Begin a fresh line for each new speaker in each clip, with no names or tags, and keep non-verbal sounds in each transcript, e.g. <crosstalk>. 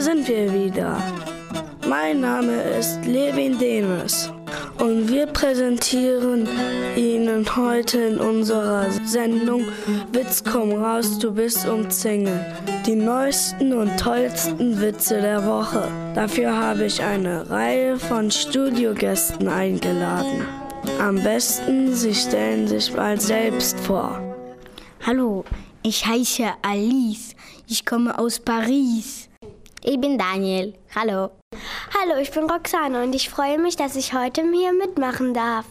Sind wir wieder. Mein Name ist Levin Demes und wir präsentieren Ihnen heute in unserer Sendung Witz komm raus, du bist umzingelt. Die neuesten und tollsten Witze der Woche. Dafür habe ich eine Reihe von Studiogästen eingeladen. Am besten, Sie stellen sich mal selbst vor.
Hallo, ich heiße Alice. Ich komme aus Paris.
Ich bin Daniel. Hallo.
Hallo, ich bin Roxane und ich freue mich, dass ich heute hier mitmachen darf.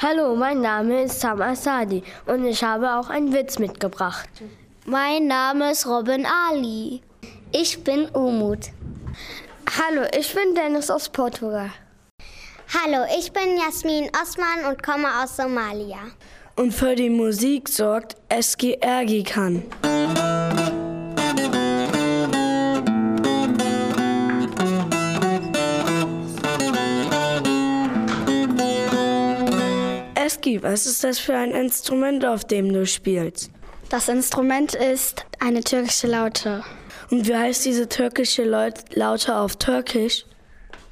Hallo, mein Name ist Sam Asadi und ich habe auch einen Witz mitgebracht.
Mein Name ist Robin Ali.
Ich bin Umut.
Hallo, ich bin Dennis aus Portugal.
Hallo, ich bin Jasmin Osman und komme aus Somalia.
Und für die Musik sorgt Eski Ergikan. Eski, was ist das für ein Instrument, auf dem du spielst?
Das Instrument ist eine türkische Laute.
Und wie heißt diese türkische Laute auf Türkisch?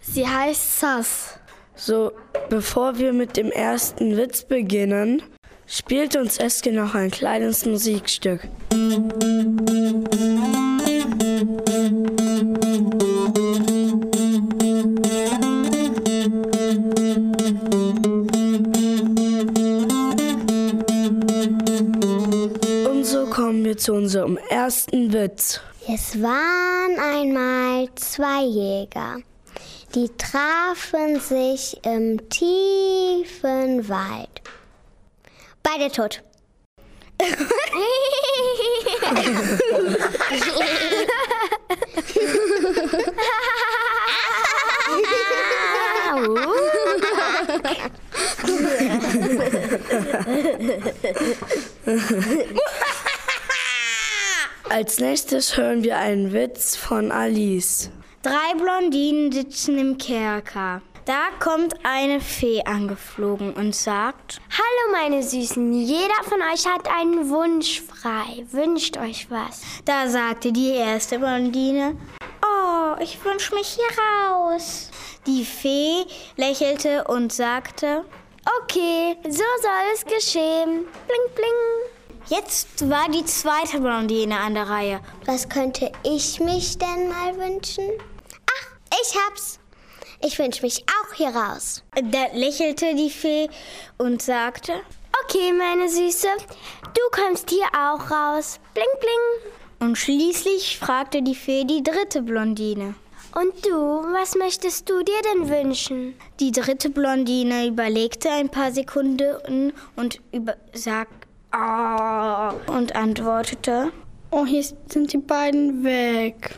Sie heißt Sas.
So, bevor wir mit dem ersten Witz beginnen, spielt uns Eske noch ein kleines Musikstück. Und kommen wir zu unserem ersten Witz.
Es waren einmal zwei Jäger. Die trafen sich im tiefen Wald. Beide tot. <laughs>
Als nächstes hören wir einen Witz von Alice.
Drei Blondinen sitzen im Kerker. Da kommt eine Fee angeflogen und sagt:
Hallo, meine Süßen, jeder von euch hat einen Wunsch frei. Wünscht euch was.
Da sagte die erste Blondine: Oh, ich wünsche mich hier raus. Die Fee lächelte und sagte:
Okay, so soll es geschehen. Bling, bling.
Jetzt war die zweite Blondine an der Reihe.
Was könnte ich mich denn mal wünschen? Ach, ich hab's. Ich wünsche mich auch hier raus.
Da lächelte die Fee und sagte,
Okay, meine Süße, du kommst hier auch raus. Bling, bling.
Und schließlich fragte die Fee die dritte Blondine.
Und du, was möchtest du dir denn wünschen?
Die dritte Blondine überlegte ein paar Sekunden und über sagt, oh, und antwortete,
Oh, hier sind die beiden weg.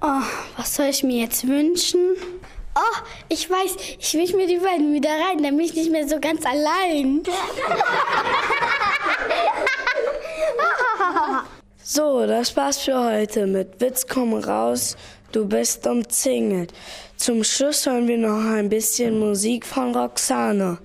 Oh, was soll ich mir jetzt wünschen? Oh, ich weiß, ich wünsche mir die beiden wieder rein, dann bin ich nicht mehr so ganz allein. <laughs>
So, das war's für heute mit Witz komm raus, du bist umzingelt. Zum Schluss hören wir noch ein bisschen Musik von Roxane.